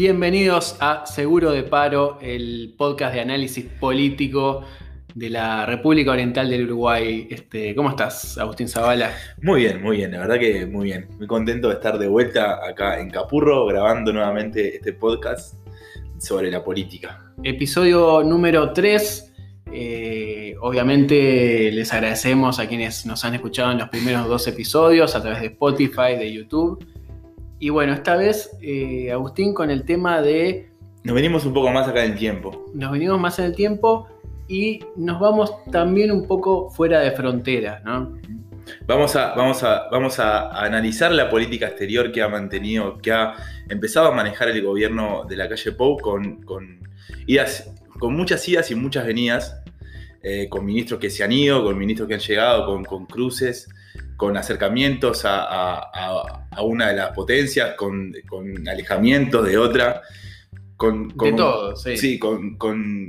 Bienvenidos a Seguro de Paro, el podcast de análisis político de la República Oriental del Uruguay. Este, ¿Cómo estás, Agustín Zavala? Muy bien, muy bien, la verdad que muy bien. Muy contento de estar de vuelta acá en Capurro grabando nuevamente este podcast sobre la política. Episodio número 3. Eh, obviamente les agradecemos a quienes nos han escuchado en los primeros dos episodios a través de Spotify, de YouTube. Y bueno, esta vez, eh, Agustín, con el tema de... Nos venimos un poco más acá en el tiempo. Nos venimos más en el tiempo y nos vamos también un poco fuera de frontera, ¿no? Vamos a, vamos, a, vamos a analizar la política exterior que ha mantenido, que ha empezado a manejar el gobierno de la calle Pou con, con, idas, con muchas idas y muchas venidas, eh, con ministros que se han ido, con ministros que han llegado, con, con cruces, con acercamientos a, una de las potencias, con, alejamientos de otra. Con, de todo, sí. Sí, con, con,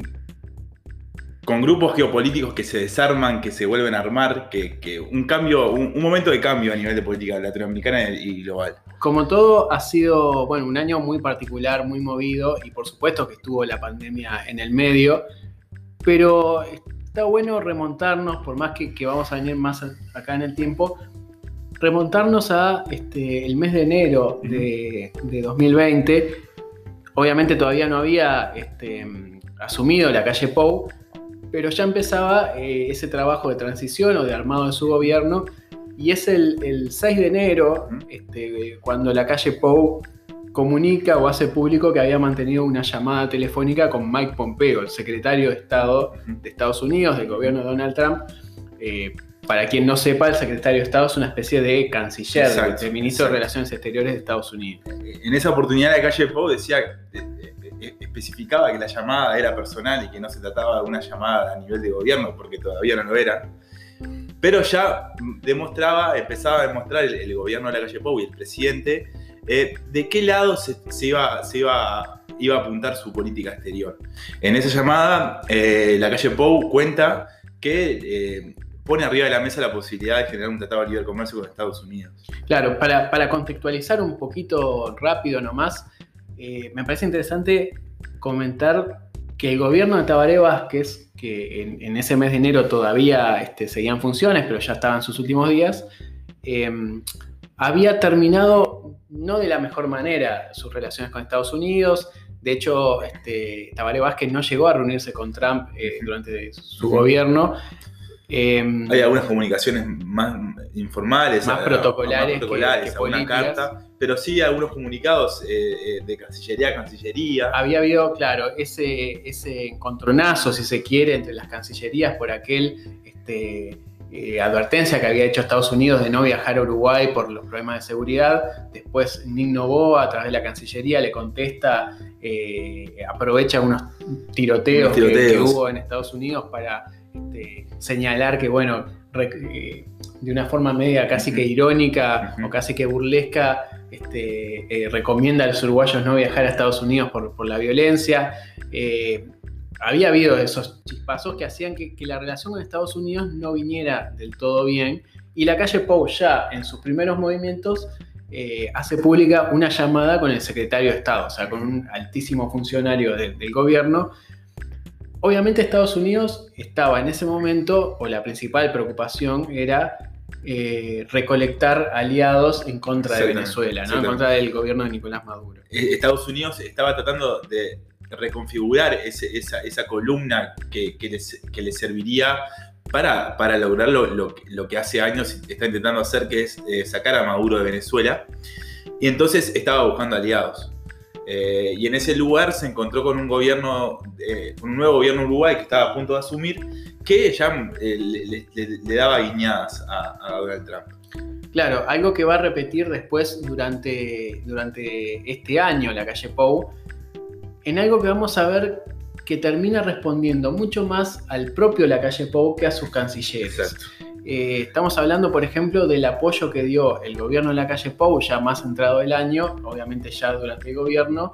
grupos geopolíticos que se desarman, que se vuelven a armar, que, un cambio, un, momento de cambio a nivel de política latinoamericana y global. Como todo, ha sido bueno, un año muy particular, muy movido, y por supuesto que estuvo la pandemia en el medio, pero está bueno remontarnos, por más que, vamos a venir más acá en el tiempo, remontarnos a este, el mes de enero de, 2020. Obviamente todavía no había este, asumido la calle Pou, pero ya empezaba eh, ese trabajo de transición o de armado de su gobierno. Y es el, 6 de enero, este, cuando la calle Pou comunica o hace público que había mantenido una llamada telefónica con Mike Pompeo, el secretario de Estado de Estados Unidos, del gobierno de Donald Trump. Eh, para quien no sepa, el secretario de Estado es una especie de canciller, de ministro de Relaciones Exteriores de Estados Unidos. En esa oportunidad la calle Pou decía, eh, eh, especificaba que la llamada era personal y que no se trataba de una llamada a nivel de gobierno, porque todavía no lo era. Pero ya demostraba, empezaba a demostrar el, gobierno de la calle Pou y el presidente eh, de qué lado se, iba, a apuntar su política exterior. En esa llamada, eh, la calle Pou cuenta que eh, pone arriba de la mesa la posibilidad de generar un tratado de libre comercio con Estados Unidos. Claro, para, contextualizar un poquito rápido nomás, me parece interesante comentar que el gobierno de Tabaré Vázquez, que en, ese mes de enero todavía este, seguían funciones, pero ya estaban sus últimos días, había terminado no de la mejor manera sus relaciones con Estados Unidos. De hecho, este, Tabaré Vázquez no llegó a reunirse con Trump eh, durante su gobierno. Em, Hay algunas comunicaciones más informales, más protocolares, que, una carta, pero sí algunos comunicados eh, eh, de Cancillería a Cancillería. Había habido, claro, ese, ese encontronazo, si se quiere, entre las cancillerías por aquel este, eh, advertencia que había hecho Estados Unidos de no viajar a Uruguay por los problemas de seguridad. Después Nick Novoa, a través de la Cancillería, le contesta, eh, aprovecha unos tiroteos, Que, hubo en Estados Unidos para este, señalar que, bueno, eh, de una forma media casi que irónica o casi que burlesca, este, recomienda a los uruguayos no viajar a Estados Unidos por, por la violencia había habido esos chispazos que hacían que, la relación con Estados Unidos no viniera del todo bien. Y la calle Pou ya en sus primeros movimientos eh, hace pública una llamada con el secretario de Estado, o sea, con un altísimo funcionario del gobierno. Obviamente Estados Unidos estaba en ese momento, o la principal preocupación era eh, recolectar aliados en contra de Venezuela, ¿no? en contra del gobierno de Nicolás Maduro. Eh, Estados Unidos estaba tratando de reconfigurar esa, columna que, que, les, serviría para, para lograr lo, que hace años está intentando hacer, que es eh, sacar a Maduro de Venezuela. Y entonces estaba buscando aliados. Eh, y en ese lugar se encontró con un gobierno, eh, un nuevo gobierno uruguay que estaba a punto de asumir, que ya le, daba guiñadas a, a, Donald Trump. Claro, algo que va a repetir después durante, durante este año la calle Pou, en algo que vamos a ver que termina respondiendo mucho más al propio Lacalle Pou que a sus cancilleres. Eh, estamos hablando, por ejemplo, del apoyo que dio el gobierno de la calle Pou, ya más entrado el año, obviamente ya durante el gobierno,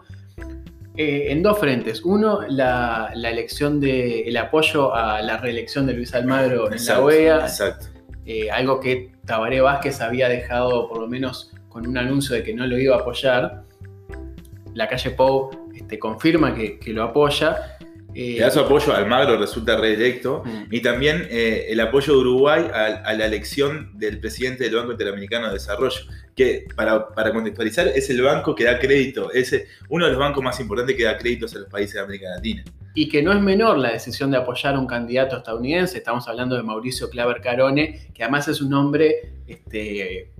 eh, en dos frentes. Uno, la, elección de, el apoyo a la reelección de Luis Almagro en la OEA. Exacto. Eh, algo que Tabaré Vázquez había dejado por lo menos con un anuncio de que no lo iba a apoyar la calle Pou este, confirma que, que lo apoya. Le da su apoyo, Almagro resulta reelecto, Mm. y también eh, el apoyo de Uruguay a, a la elección del presidente del Banco Interamericano de Desarrollo, que para, para contextualizar es el banco que da crédito, es eh, uno de los bancos más importantes que da créditos a los países de América Latina. y que no es menor la decisión de apoyar a un candidato estadounidense. Estamos hablando de Mauricio Claver Carone, que además es un hombre, este,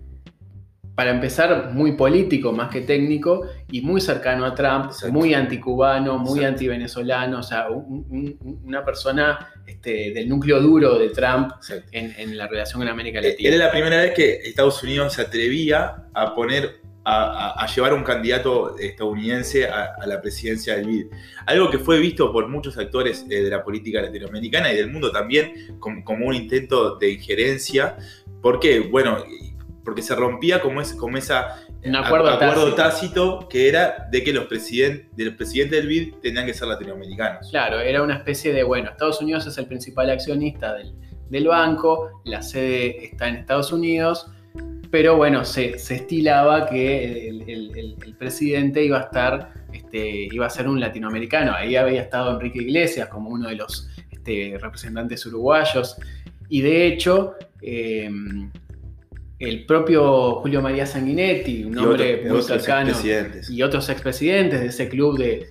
para empezar, muy político más que técnico y muy cercano a Trump, Exacto. muy anticubano, muy antivenezolano, o sea, un- un- una persona este, del núcleo duro de Trump en, en la relación con América Eh, Latina. Era la primera vez que Estados Unidos se atrevía a poner, a, a- a llevar un candidato estadounidense a, a la presidencia del BID. Algo que fue visto por muchos actores eh, de la política latinoamericana y del mundo también como, como un intento de injerencia. ¿Por qué? Bueno, porque se rompía como, es, como esa Un acuerdo tácito. tácito que era de que los presidentes del presidente del BID tenían que ser latinoamericanos. Claro, era una especie de, bueno, Estados Unidos es el principal accionista del, del banco, la sede está en Estados Unidos, pero bueno, se, se estilaba que el, el- el- el presidente iba a estar, este, iba a ser un latinoamericano. Ahí había estado Enrique Iglesias como uno de los este, representantes uruguayos, y de hecho, eh, el propio Julio María Sanguinetti, un Y hombre muy cercano y otros expresidentes de ese club de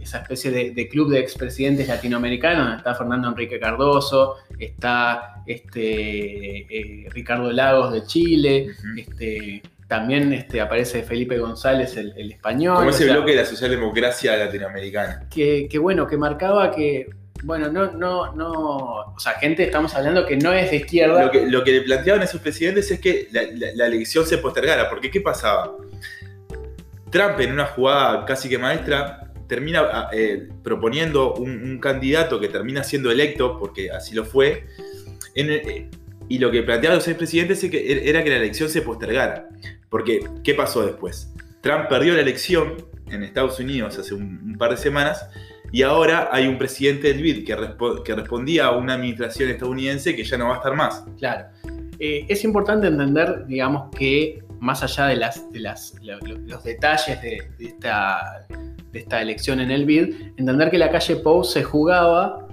esa especie de, de club de expresidentes latinoamericanos, donde está Fernando Enrique Cardoso, está este, eh, Ricardo Lagos de Chile, este, también este, aparece Felipe González, el, el español. Como o ese sea, bloque de la socialdemocracia latinoamericana. que, que bueno, que marcaba que, bueno, no, no, no, o sea, gente, estamos hablando que no es de izquierda. Lo que, lo que le planteaban esos presidentes es que la, elección se postergara, porque ¿qué pasaba? Trump en una jugada casi que maestra termina ah, eh, proponiendo un, candidato que termina siendo electo, porque así lo fue, y lo que planteaban los expresidentes es que er- era que la elección se postergara. Porque, ¿qué pasó después? Trump perdió la elección en Estados Unidos hace un par de semanas y ahora hay un presidente del BID que, que respondía a una administración estadounidense que ya no va a estar más. Claro. Eh, es importante entender, digamos, que más allá de, las, de las, lo- lo- los detalles de, de esta, de esta elección en el BID, entender que la calle Pou se jugaba,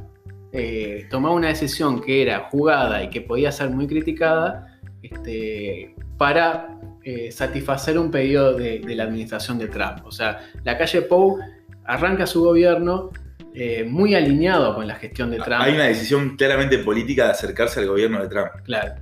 eh, tomaba una decisión que era jugada y que podía ser muy criticada este, para eh, satisfacer un pedido de, de la administración de Trump. O sea, la calle Pou arranca su gobierno eh, muy alineado con la gestión de Trump. Hay una decisión claramente política de acercarse al gobierno de Trump. Claro.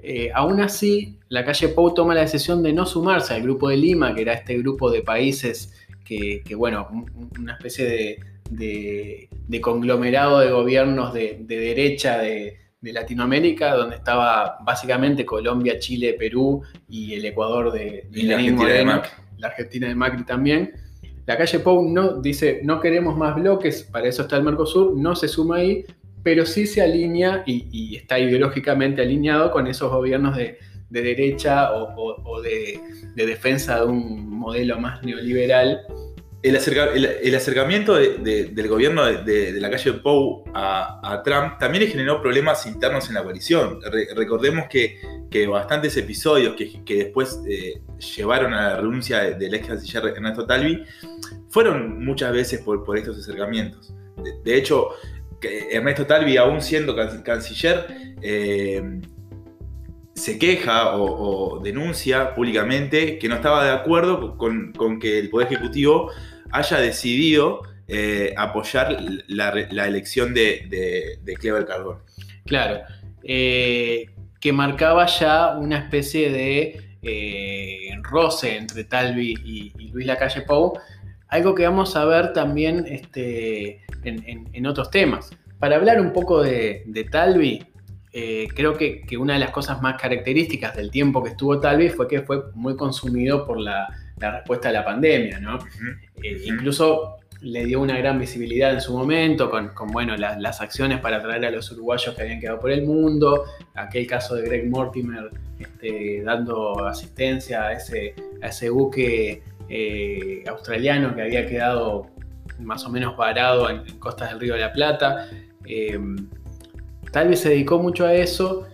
Eh, aún así, la calle Pou toma la decisión de no sumarse al grupo de Lima, que era este grupo de países que, que, bueno, un- una especie de, de- de conglomerado de gobiernos de, de derecha de, Latinoamérica, donde estaba básicamente Colombia, Chile, Perú y el Ecuador de, Y la Argentina de Macri. la Argentina de Macri también. La calle Pou no, dice, no queremos más bloques, para eso está el Mercosur, no se suma ahí, pero sí se alinea y, está ideológicamente alineado con esos gobiernos de, de derecha o, de defensa de un modelo más neoliberal. El, acerca- el- acercamiento de- de- del gobierno de, la calle Pou a, a Trump también generó problemas internos en la coalición. Re- recordemos que, que bastantes episodios que, que después eh, llevaron a la renuncia de- del ex canciller Ernesto Talvi fueron muchas veces por, por estos acercamientos. De, hecho, Ernesto Talvi, aún siendo can- canciller, eh, se queja o, denuncia públicamente que no estaba de acuerdo con, con que el Poder Ejecutivo haya decidido eh, apoyar la, elección de, de, de Clever Cardone. Claro. eh, que marcaba ya una especie de eh, roce entre Talvi y, y Luis Lacalle Pou, algo que vamos a ver también este, en, en- en otros temas. Para hablar un poco de, de Talvi, eh, creo que, que una de las cosas más características del tiempo que estuvo Talvi fue que fue muy consumido por la, la respuesta a la pandemia, ¿no? Eh, incluso le dio una gran visibilidad en su momento con, con, bueno, la- las acciones para traer a los uruguayos que habían quedado por el mundo, aquel caso de Greg Mortimer este, dando asistencia a ese, a ese buque eh, australiano que había quedado más o menos varado en, en costas del Río de la Plata. Eh, tal vez se dedicó mucho a eso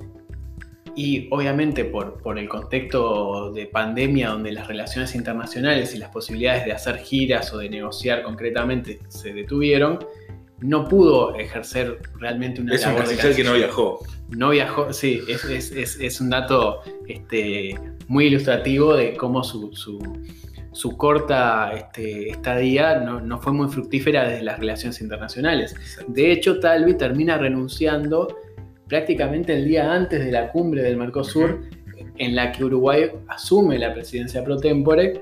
Y obviamente por, por el contexto de pandemia donde las relaciones internacionales y las posibilidades de hacer giras o de negociar concretamente se detuvieron, no pudo ejercer realmente una Es un de canciller que no viajó. No viajó, sí, es, es- es- es un dato este, muy ilustrativo de cómo su, su- su corta este, estadía no, no fue muy fructífera desde las relaciones internacionales. De hecho, Talvi termina renunciando prácticamente el día antes de la cumbre del Mercosur, en la que Uruguay asume la presidencia pro tempore.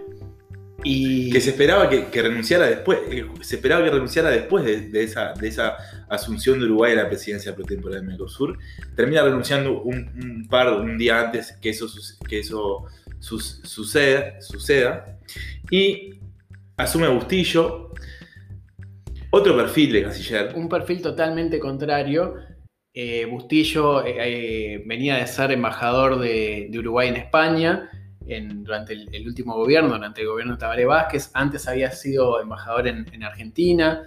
Y Que se esperaba que, que renunciara después, eh, se esperaba que renunciara después de, de esa, de esa asunción de Uruguay a la presidencia pro tempore del Mercosur. Termina renunciando un, un par, un día antes que eso, que eso suceda, suceda. Y asume Bustillo, otro perfil de canciller. un perfil totalmente contrario. Eh, Bustillo eh, eh, venía de ser embajador de, Uruguay en España durante el, último gobierno, durante el gobierno de Tabaré Vázquez. Antes había sido embajador en, en Argentina.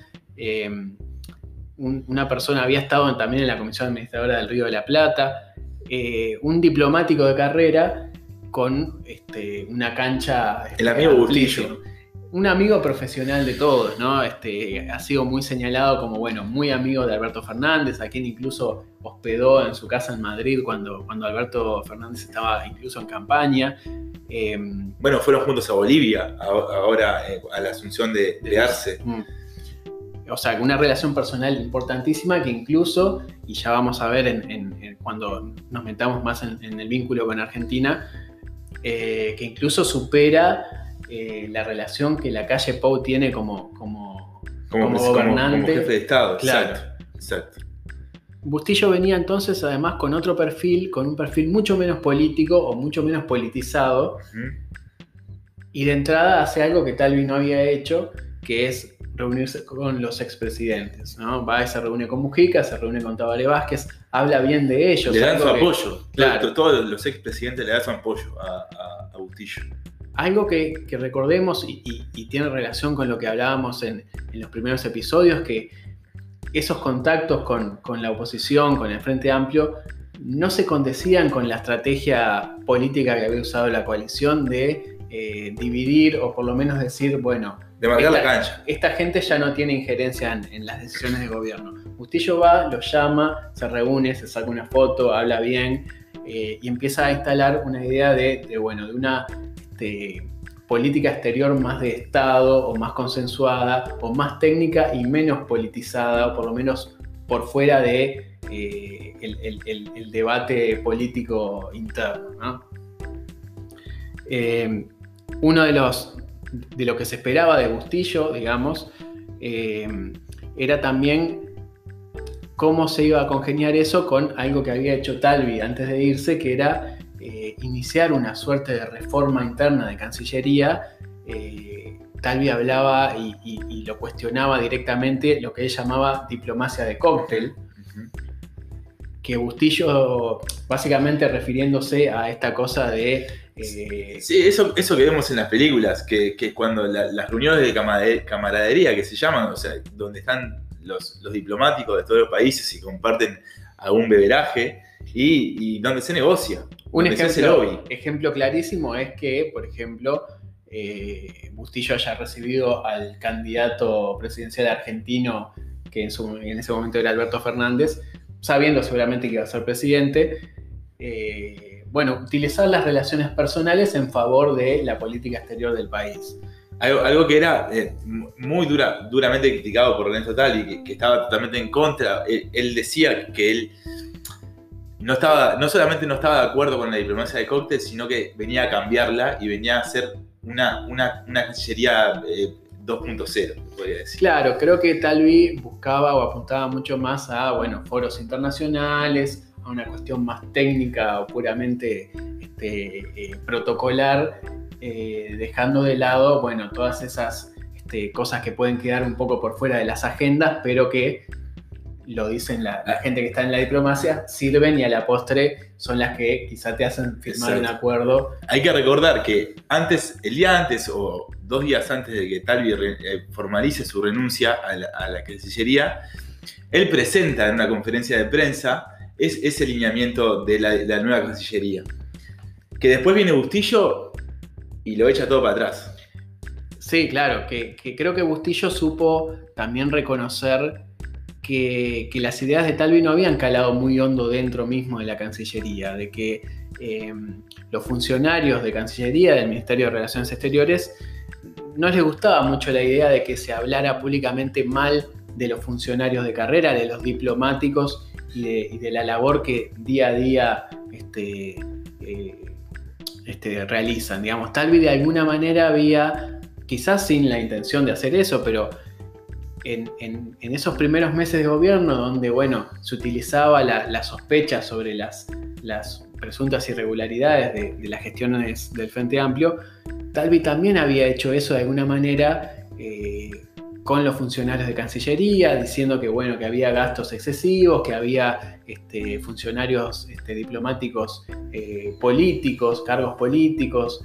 Un- una persona había estado también en la Comisión Administradora del Río de la Plata. Un diplomático de carrera con este, una cancha. El amigo Bustillo. un amigo profesional de todos, ¿no? Este, ha sido muy señalado como, bueno, muy amigo de Alberto Fernández, a quien incluso hospedó en su casa en Madrid cuando, cuando Alberto Fernández estaba incluso en campaña. Eh, Bueno, fueron juntos a Bolivia, a- ahora eh, a la asunción de, de Arce. mm, o sea, una relación personal importantísima que incluso, y ya vamos a ver en- en- en cuando nos metamos más en, en el vínculo con Argentina, eh, que incluso supera eh, la relación que la calle Pou tiene como, como, Como, gobernante. como jefe de Estado. Claro. Exacto. exacto. Bustillo venía entonces además con otro perfil, con un perfil mucho menos político o mucho menos politizado, y de entrada hace algo que Talvi no había hecho, que es reunirse con los expresidentes. ¿no? Va y se reúne con Mujica, se reúne con Tabaré Vázquez, habla bien de ellos. Le dan su apoyo. Claro. Claro. Todos los expresidentes le dan su apoyo a, a- a Bustillo. Algo que, que recordemos y, y- y tiene relación con lo que hablábamos en, en los primeros episodios, que esos contactos con, con la oposición, con el Frente Amplio, no se condecían con la estrategia política que había usado la coalición de eh, dividir o por lo menos decir, bueno, De marcar la Esta- cancha. esta gente ya no tiene injerencia en, en las decisiones de gobierno. Bustillo va, lo llama, se reúne, se saca una foto, habla bien eh, y empieza a instalar una idea de, de, bueno, de una este, política exterior más de Estado o más consensuada o más técnica y menos politizada, o por lo menos por fuera de eh, el, el- el- el debate político interno. ¿no? Eh, uno de los de lo que se esperaba de Bustillo, digamos, eh, era también cómo se iba a congeniar eso con algo que había hecho Talvi antes de irse, que era eh, iniciar una suerte de reforma interna de Cancillería. Eh, Talvi hablaba y, y- y lo cuestionaba directamente lo que él llamaba diplomacia de cóctel, que Bustillo, básicamente refiriéndose a esta cosa de... eh, Sí, eso, eso que vemos en las películas, que, que cuando la- las reuniones de camaradería que se llaman, o sea, donde están los, los diplomáticos de todos los países y comparten algún beberaje y, y donde se negocia. Un donde se ejemplo, lobby. ejemplo clarísimo es que, por ejemplo, eh, Bustillo haya recibido al candidato presidencial argentino, que en, su- en ese momento era Alberto Fernández, sabiendo seguramente que iba a ser presidente, eh, bueno, utilizar las relaciones personales en favor de la política exterior del país. Algo, algo que era eh, muy dura, duramente criticado por Ernesto Tali, que, que estaba totalmente en contra. Él, él decía que él no, estaba, no solamente no estaba de acuerdo con la diplomacia de cóctel, sino que venía a cambiarla y venía a hacer una, una, una cancillería eh, 2.0, podría decir. Claro, creo que Talvi buscaba o apuntaba mucho más a bueno, foros internacionales, a una cuestión más técnica o puramente este, eh, protocolar, eh, dejando de lado bueno, todas esas este, cosas que pueden quedar un poco por fuera de las agendas, pero que, lo dicen la, la gente que está en la diplomacia, sirven y a la postre son las que quizá te hacen firmar un acuerdo. Hay que recordar que antes, el día antes o dos días antes de que Talvi eh, formalice su renuncia a la, a la Cancillería, él presenta en una conferencia de prensa es ese lineamiento de la, nueva Cancillería. Que después viene Bustillo y lo echa todo para atrás. Sí, claro, que, creo que Bustillo supo también reconocer que, las ideas de Talvi no habían calado muy hondo dentro mismo de la Cancillería, de que eh, los funcionarios de Cancillería, del Ministerio de Relaciones Exteriores, no les gustaba mucho la idea de que se hablara públicamente mal de los funcionarios de carrera, de los diplomáticos y de, la labor que día a día este, eh, este, realizan. Digamos, Talvi de alguna manera había quizás sin la intención de hacer eso, pero en, esos primeros meses de gobierno, donde bueno, se utilizaba la, la sospecha sobre las, presuntas irregularidades de, de, las gestiones del Frente Amplio, Talvi también había hecho eso de alguna manera eh, con los funcionarios de Cancillería, diciendo que bueno, que había gastos excesivos, que había este, funcionarios este, diplomáticos eh, políticos, cargos políticos,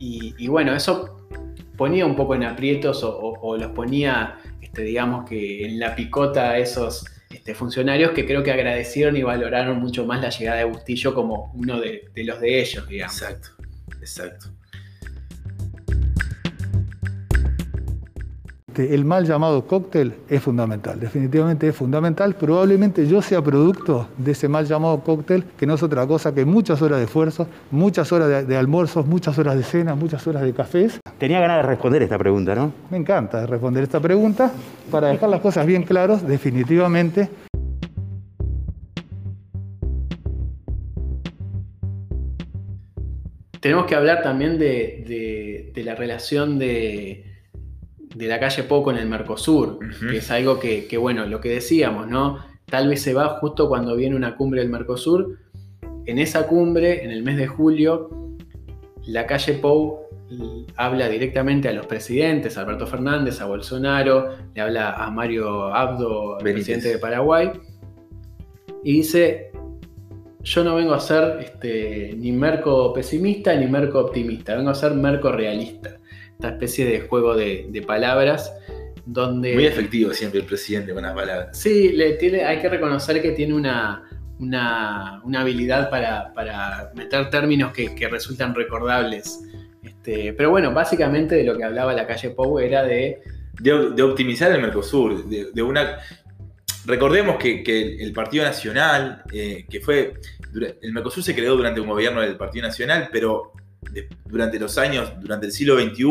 y, bueno, eso ponía un poco en aprietos o los ponía, este, digamos que en la picota a esos este, funcionarios que creo que agradecieron y valoraron mucho más la llegada de Bustillo como uno de, de los de ellos, digamos. Exacto, exacto. El mal llamado cóctel es fundamental, definitivamente es fundamental. Probablemente yo sea producto de ese mal llamado cóctel, que no es otra cosa que muchas horas de esfuerzo, muchas horas de, de almuerzos, muchas horas de cena, muchas horas de cafés. Tenía ganas de responder esta pregunta, ¿no? Me encanta responder esta pregunta. Para dejar las cosas bien claras, definitivamente Tenemos que hablar también de, de, de la relación de, de, la calle Pou con el Mercosur, uh -huh. que es algo que, que, bueno, lo que decíamos, ¿no? Tal vez se va justo cuando viene una cumbre del Mercosur. En esa cumbre, en el mes de julio, la calle Pou habla directamente a los presidentes, a Alberto Fernández, a Bolsonaro, le habla a Mario Abdo, el presidente de Paraguay, y dice, yo no vengo a ser este, ni merco pesimista ni merco optimista, vengo a ser merco realista. Esta especie de juego de, de palabras donde... Muy efectivo siempre el presidente con las palabras. Sí, le tiene, hay que reconocer que tiene una, una, una habilidad para, para, meter términos que, que resultan recordables. Este, pero bueno, básicamente de lo que hablaba la calle Pou era de... De, de optimizar el Mercosur, de, de, una... Recordemos que, que el Partido Nacional, eh, que fue... El Mercosur se creó durante un gobierno del Partido Nacional, pero durante los años, durante el siglo XXI,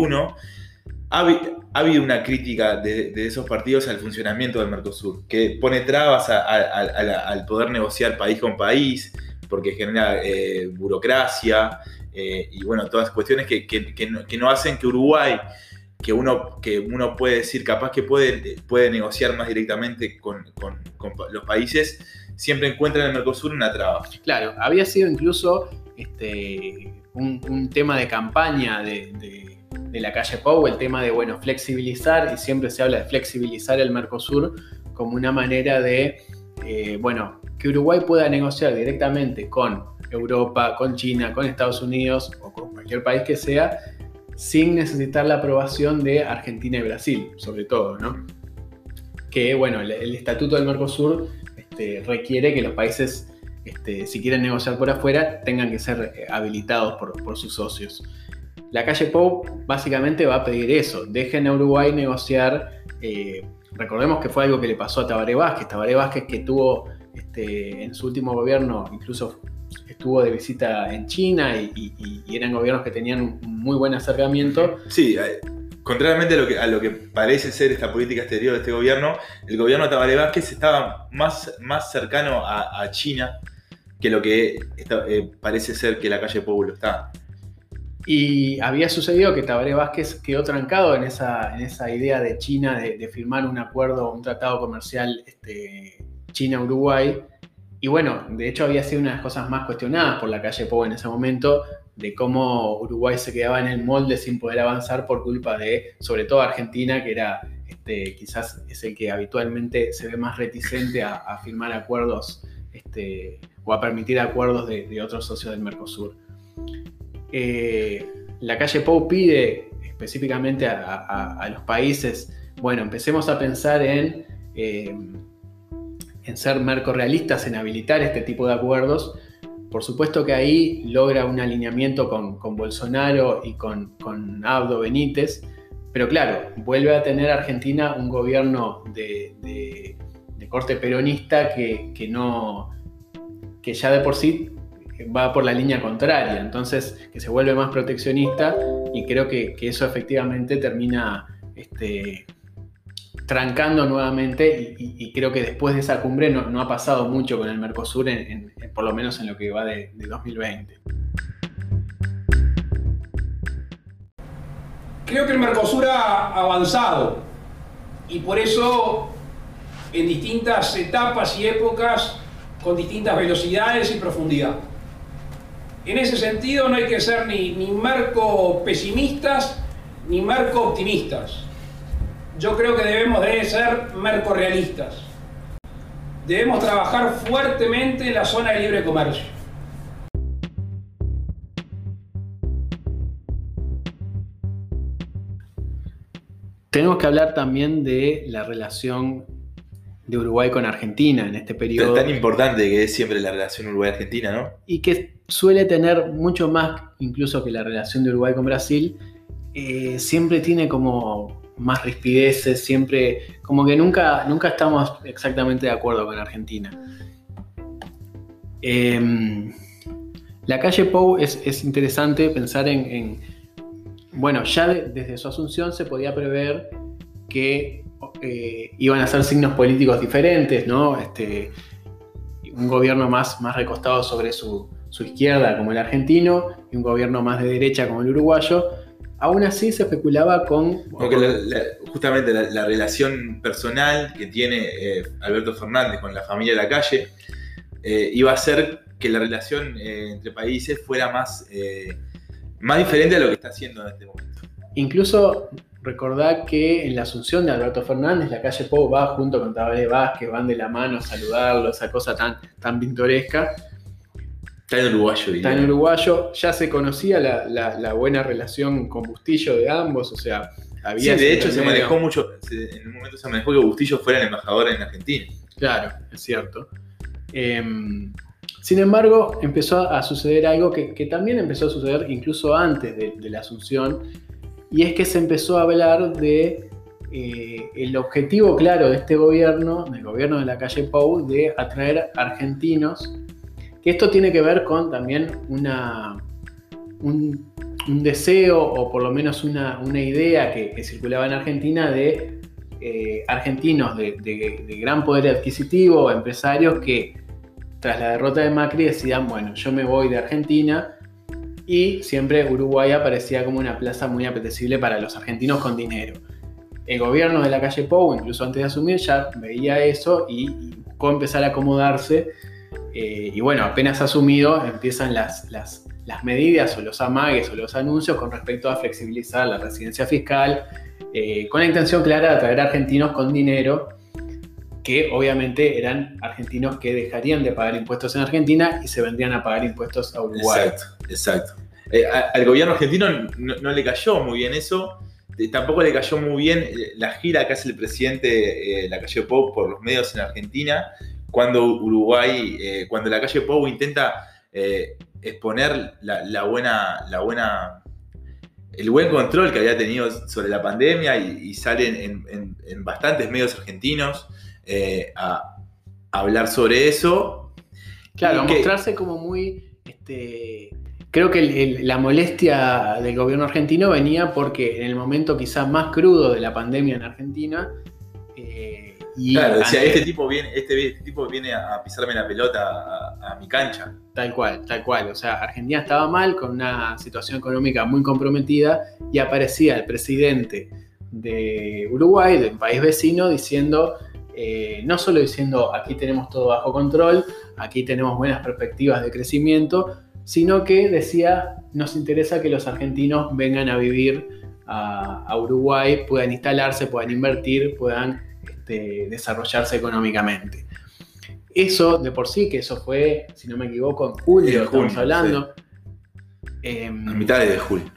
ha, ha habido una crítica de, esos partidos al funcionamiento del Mercosur, que pone trabas al poder negociar país con país, porque genera eh, burocracia, eh, y bueno, todas cuestiones que, que, que, no, que, no, hacen que Uruguay, que uno, que uno puede decir capaz que puede, puede negociar más directamente con, con, con los países, siempre encuentra en el Mercosur una traba. Claro, había sido incluso este, un, un tema de campaña de, la calle Pou, el tema de, bueno, flexibilizar, y siempre se habla de flexibilizar el Mercosur como una manera de, eh, bueno, que Uruguay pueda negociar directamente con Europa, con China, con Estados Unidos o con cualquier país que sea, sin necesitar la aprobación de Argentina y Brasil, sobre todo, ¿no? Que, bueno, el, el Estatuto del Mercosur este, requiere que los países, este, si quieren negociar por afuera, tengan que ser eh, habilitados por, por sus socios. La calle Pou básicamente va a pedir eso, dejen a Uruguay negociar, eh, recordemos que fue algo que le pasó a Tabaré Vázquez, Tabaré Vázquez que tuvo este, en su último gobierno, incluso estuvo de visita en China y, y, y, eran gobiernos que tenían muy buen acercamiento. Sí, eh, contrariamente a lo, que, parece ser esta política exterior de este gobierno, el gobierno de Tabaré Vázquez estaba más, más cercano a China que lo que eh, parece ser que la calle Pueblo está. Y había sucedido que Tabaré Vázquez quedó trancado en esa, en esa idea de China de, firmar un acuerdo, un tratado comercial este, China-Uruguay, y bueno, de hecho había sido una de las cosas más cuestionadas por la calle Pou en ese momento, de cómo Uruguay se quedaba en el molde sin poder avanzar por culpa de, sobre todo Argentina, que era este, quizás es el que habitualmente se ve más reticente a, a firmar acuerdos este, o a permitir acuerdos de, otros socios del Mercosur. Eh, la calle Pou pide específicamente a, los países, bueno, empecemos a pensar en... Eh, en ser mercorrealistas, en habilitar este tipo de acuerdos. Por supuesto que ahí logra un alineamiento con, Bolsonaro y con, Abdo Benítez, pero claro, vuelve a tener Argentina un gobierno de, corte peronista que, no, que ya de por sí va por la línea contraria, entonces que se vuelve más proteccionista y creo que, eso efectivamente termina este, trancando nuevamente y, creo que después de esa cumbre no, ha pasado mucho con el Mercosur, por lo menos en lo que va de, 2020. Creo que el Mercosur ha avanzado y por eso en distintas etapas y épocas con distintas velocidades y profundidad. En ese sentido no hay que ser ni, marco pesimistas ni marco optimistas yo creo que debemos de ser mercorrealistas. Debemos trabajar fuertemente en la zona de libre comercio. Tenemos que hablar también de la relación de Uruguay con Argentina en este periodo. Es tan importante que es siempre la relación Uruguay-Argentina, ¿no? Y que suele tener mucho más, incluso que la relación de Uruguay con Brasil, eh, siempre tiene como más rispideces, siempre, como que nunca, nunca estamos exactamente de acuerdo con Argentina. Em, la calle Pou es, interesante pensar en, bueno, ya desde su asunción se podía prever que eh, iban a ser signos políticos diferentes, ¿no? Este, un gobierno más, más recostado sobre su, su izquierda como el argentino y un gobierno más de derecha como el uruguayo, Aún así se especulaba con... justamente la, relación personal que tiene eh, Alberto Fernández con la familia de la calle eh, iba a hacer que la relación eh, entre países fuera más, más diferente a lo que está haciendo en este momento. Incluso recordad que en la asunción de Alberto Fernández, la calle Pou va junto con Tabaré Vázquez, van de la mano a saludarlo, esa cosa tan, tan pintoresca. Está en uruguayo. Está en uruguayo. Ya se conocía la, buena relación con Bustillo de ambos, o sea, había... Sí, de hecho se manejó mucho, en un momento se manejó que Bustillo fuera el embajador en Argentina. Claro, es cierto. Em, sin embargo, empezó a suceder algo que, también empezó a suceder incluso antes de, la asunción, y es que se empezó a hablar de eh, el objetivo claro de este gobierno, del gobierno de la calle Pou, de atraer argentinos que esto tiene que ver con también una, un, deseo o por lo menos una, idea que, circulaba en Argentina de eh, argentinos de, gran poder adquisitivo, empresarios que tras la derrota de Macri decían, bueno, yo me voy de Argentina y siempre Uruguay aparecía como una plaza muy apetecible para los argentinos con dinero. El gobierno de la calle Pou, incluso antes de asumir, ya veía eso y buscó a acomodarse eh, y bueno, apenas asumido, empiezan las, las, medidas o los amagues o los anuncios con respecto a flexibilizar la residencia fiscal, eh, con la intención clara de atraer argentinos con dinero, que obviamente eran argentinos que dejarían de pagar impuestos en Argentina y se vendrían a pagar impuestos a Uruguay. Exacto, exacto. Eh, al gobierno argentino no, le cayó muy bien eso. Tampoco le cayó muy bien la gira que hace el presidente la calle Pop por los medios en Argentina, cuando Uruguay, eh, cuando la calle Pou intenta eh, exponer la, buena, la buena, el buen control que había tenido sobre la pandemia y, salen en, bastantes medios argentinos eh, a, hablar sobre eso. Claro, a mostrarse como muy... Este, creo que la molestia del gobierno argentino venía porque en el momento quizás más crudo de la pandemia en Argentina, claro, decía, este tipo viene, este, este, tipo viene a pisarme la pelota a, mi cancha. Tal cual, tal cual. O sea, Argentina estaba mal, con una situación económica muy comprometida, y aparecía el presidente de Uruguay, del país vecino, diciendo, eh, no solo diciendo aquí tenemos todo bajo control, aquí tenemos buenas perspectivas de crecimiento, sino que decía, nos interesa que los argentinos vengan a vivir a, a Uruguay, puedan instalarse, puedan invertir, puedan desarrollarse económicamente. Eso de por sí, que eso fue, si no me equivoco, en julio, estamos hablando. Em, a mitad de julio,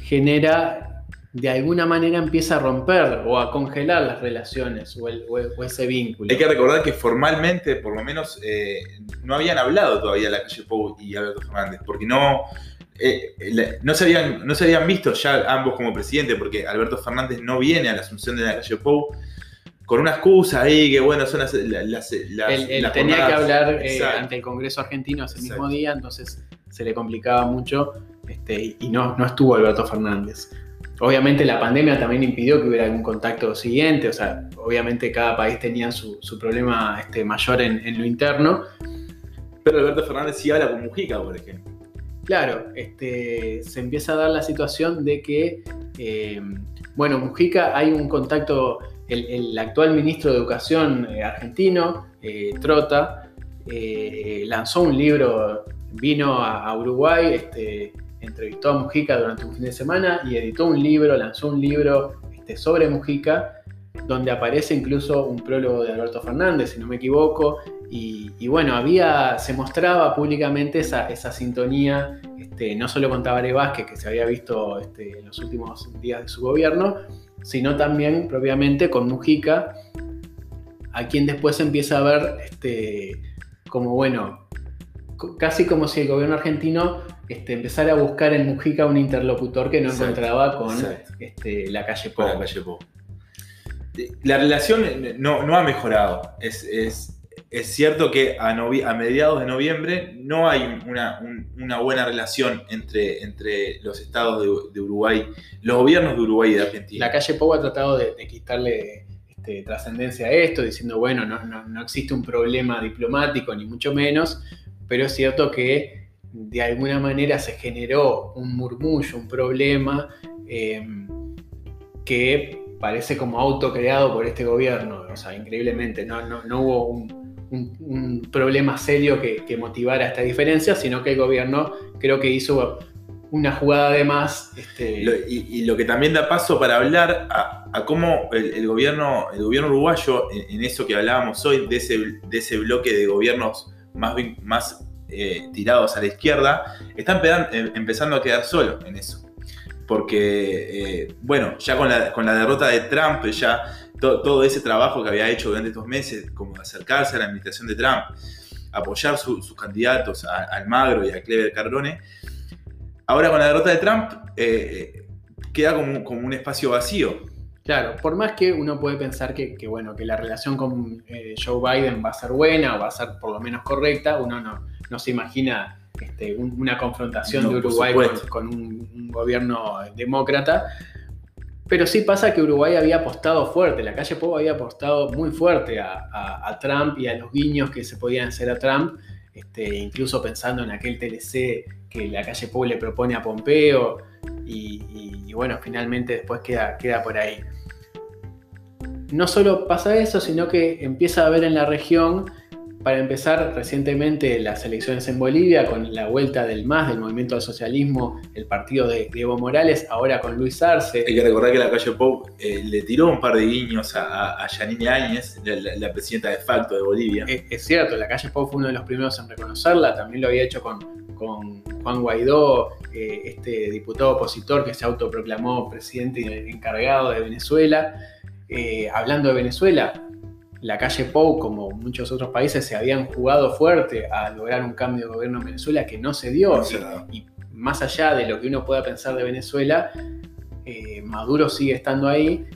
Genera de alguna manera empieza a romper o a congelar las relaciones o, el- o- o ese vínculo. Hay que recordar que formalmente, por lo menos, eh, no habían hablado todavía la calle Pou y Alberto Fernández, porque no, eh, la- no, se habían, no se habían visto ya ambos como presidente, porque Alberto Fernández no viene a la asunción de la calle Pou con una excusa ahí que, bueno, son las. las, las- él, él las tenía que hablar eh, ante el Congreso argentino ese mismo día, entonces se le complicaba mucho este, y no, no estuvo Alberto Fernández. Obviamente la pandemia también impidió que hubiera algún contacto siguiente, o sea, obviamente cada país tenía su, su problema este, mayor en, en lo interno. Pero Alberto Fernández sí habla con Mujica, por ejemplo. Claro, este, se empieza a dar la situación de que, eh, bueno, Mujica hay un contacto, el, el actual ministro de Educación eh, argentino, eh, Trota, eh, lanzó un libro, vino a, a Uruguay, este, entrevistó a Mujica durante un fin de semana y editó un libro, lanzó un libro este, sobre Mujica, donde aparece incluso un prólogo de Alberto Fernández, si no me equivoco, y, bueno, había, se mostraba públicamente esa, esa sintonía, este, no solo con Tabaré Vázquez, que se había visto este, en los últimos días de su gobierno, sino también propiamente con Mujica, a quien después empieza a ver este, como, bueno, casi como si el gobierno argentino este, empezara a buscar en Mujica un interlocutor que no Exacto, encontraba con este, la calle Con Pou. la calle Pou. La relación eh, no, no ha mejorado. Es, es- es cierto que a, mediados de noviembre no hay una, un- una buena relación entre, entre los estados de, de Uruguay, los gobiernos de Uruguay y de Argentina. La calle Pou ha tratado de, de quitarle este, trascendencia a esto, diciendo, bueno, no, no- no existe un problema diplomático, ni mucho menos, pero es cierto que de alguna manera se generó un murmullo, un problema eh, que parece como autocreado por este gobierno, o sea, increíblemente, no, no- no hubo un, problema serio que, que motivara esta diferencia, sino que el gobierno creo que hizo una jugada de más. Este, y, lo que también da paso para hablar a, cómo el, gobierno, el gobierno uruguayo, en, eso que hablábamos hoy, de ese, de ese bloque de gobiernos más, más eh, tirados a la izquierda, están em- empezando a quedar solo en eso. Porque, eh, bueno, ya con la, con la derrota de Trump, ya to- todo ese trabajo que había hecho durante estos meses, como acercarse a la administración de Trump, apoyar su- sus candidatos, a- a Almagro y a Clever Cardone, ahora con la derrota de Trump, eh, queda como, como un espacio vacío. Claro, por más que uno puede pensar que, que, bueno, que la relación con Joe Biden va a ser buena o va a ser por lo menos correcta, uno no, no se imagina este, un- una confrontación No, de Uruguay con, un, un gobierno demócrata. Pero sí pasa que Uruguay había apostado fuerte, la calle Pou había apostado muy fuerte a, a- a Trump y a los guiños que se podían hacer a Trump, este, incluso pensando en aquel TLC que la calle Pou le propone a Pompeo, y, y- y bueno, finalmente después queda, queda por ahí. No solo pasa eso, sino que empieza a haber en la región, para empezar recientemente las elecciones en Bolivia, con la vuelta del MAS, del Movimiento al Socialismo, el partido de, Evo Morales, ahora con Luis Arce. Hay que recordar que la calle Pou eh, le tiró un par de guiños a, a, Yanine Áñez, la, la- la presidenta de facto de Bolivia. Es, es cierto, la calle Pou fue uno de los primeros en reconocerla, también lo había hecho con, con Juan Guaidó, eh, este diputado opositor que se autoproclamó presidente encargado de Venezuela. Eh, hablando de Venezuela, la calle Pou, como muchos otros países, se habían jugado fuerte a lograr un cambio de gobierno en Venezuela que no se dio. No se Y- más allá de lo que uno pueda pensar de Venezuela, eh, Maduro sigue estando ahí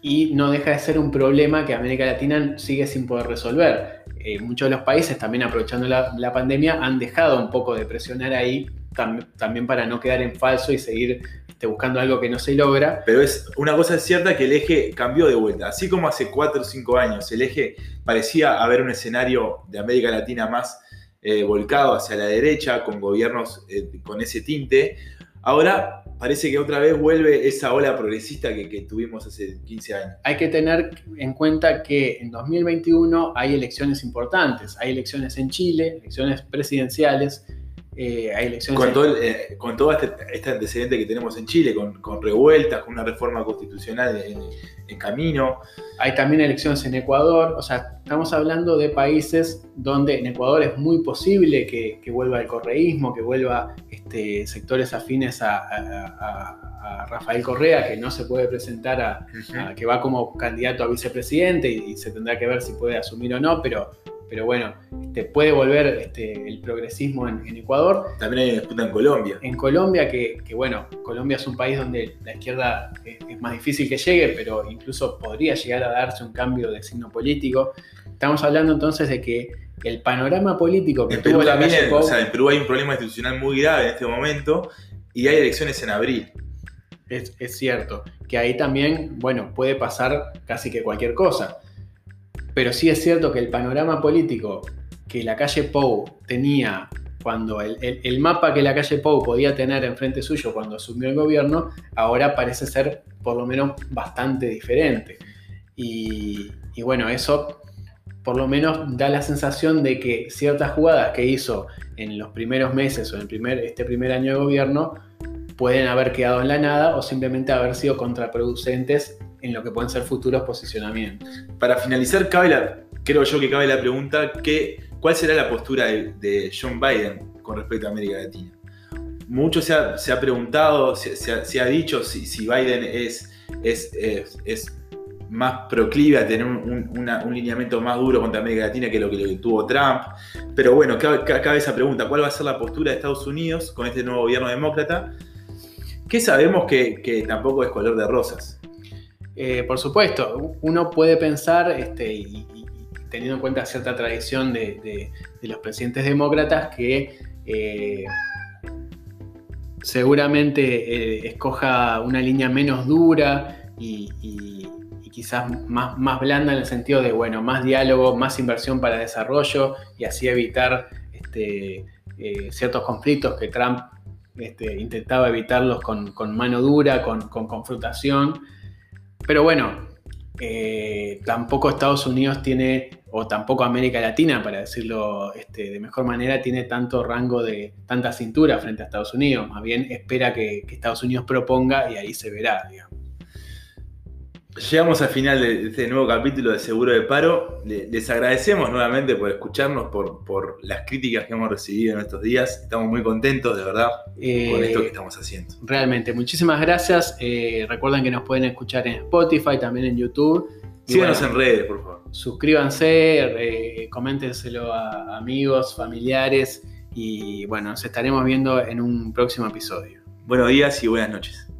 y no deja de ser un problema que América Latina sigue sin poder resolver. Eh, muchos de los países, también aprovechando la, la pandemia, han dejado un poco de presionar ahí, tam- también para no quedar en falso y seguir este, buscando algo que no se logra. Pero es una cosa es cierta que el eje cambió de vuelta. Así como hace 4 o 5 años el eje parecía haber un escenario de América Latina más eh, volcado hacia la derecha, con gobiernos eh, con ese tinte, ahora parece que otra vez vuelve esa ola progresista que, que tuvimos hace 15 años. Hay que tener en cuenta que en 2021 hay elecciones importantes. Hay elecciones en Chile, elecciones presidenciales, eh, elecciones. Con todo, el, eh, con todo este, este antecedente que tenemos en Chile, con, con revueltas, con una reforma constitucional en, en camino. Hay también elecciones en Ecuador, o sea, estamos hablando de países donde en Ecuador es muy posible que, que vuelva el correísmo, que vuelva este, sectores afines a, a- a Rafael Correa, que no se puede presentar a, a- que va como candidato a vicepresidente y, y se tendrá que ver si puede asumir o no, pero, pero bueno, este, puede volver este, el progresismo en, en Ecuador. También hay una disputa en Colombia. En Colombia, que, que, bueno, Colombia es un país donde la izquierda es, es, más difícil que llegue, pero incluso podría llegar a darse un cambio de signo político. Estamos hablando entonces de que el panorama político que En Perú tuvo la también, o sea, en Perú hay un problema institucional muy grave en este momento y hay elecciones en abril. es, es cierto, que ahí también, bueno, puede pasar casi que cualquier cosa. Pero sí es cierto que el panorama político que la calle Pou tenía cuando el, el, mapa que la calle Pou podía tener enfrente suyo cuando asumió el gobierno, ahora parece ser por lo menos bastante diferente. Y, y, bueno, eso por lo menos da la sensación de que ciertas jugadas que hizo en los primeros meses o en primer, este primer año de gobierno pueden haber quedado en la nada o simplemente haber sido contraproducentes en lo que pueden ser futuros posicionamientos. Para finalizar, cabe creo yo que cabe la pregunta, que, ¿cuál será la postura de, de, John Biden con respecto a América Latina? Mucho se ha, preguntado, se, ha, dicho si, Biden es, más proclive a tener un, lineamiento más duro contra América Latina que lo que, tuvo Trump. Pero bueno, cabe esa pregunta, ¿cuál va a ser la postura de Estados Unidos con este nuevo gobierno demócrata? Que sabemos que, tampoco es color de rosas. Eh, por supuesto, uno puede pensar, este, teniendo en cuenta cierta tradición de, los presidentes demócratas, que eh, seguramente eh, escoja una línea menos dura y, quizás más, blanda en el sentido de, bueno, más diálogo, más inversión para desarrollo y así evitar este, ciertos conflictos que Trump este, intentaba evitarlos con, mano dura, con, con confrontación. Pero bueno, eh, tampoco Estados Unidos tiene, o tampoco América Latina, para decirlo este, de mejor manera, tiene tanto rango de tanta cintura frente a Estados Unidos. Más bien espera que, que Estados Unidos proponga y ahí se verá, digamos. Llegamos al final de este nuevo capítulo de Seguro de Paro. Les agradecemos nuevamente por escucharnos, por, por las críticas que hemos recibido en estos días. Estamos muy contentos, de verdad, eh, con esto que estamos haciendo. Realmente, muchísimas gracias. Eh, recuerden que nos pueden escuchar en Spotify, también en YouTube. Síganos bueno, en redes, por favor. Suscríbanse, eh, coméntenselo a amigos, familiares y bueno, nos estaremos viendo en un próximo episodio. Buenos días y buenas noches.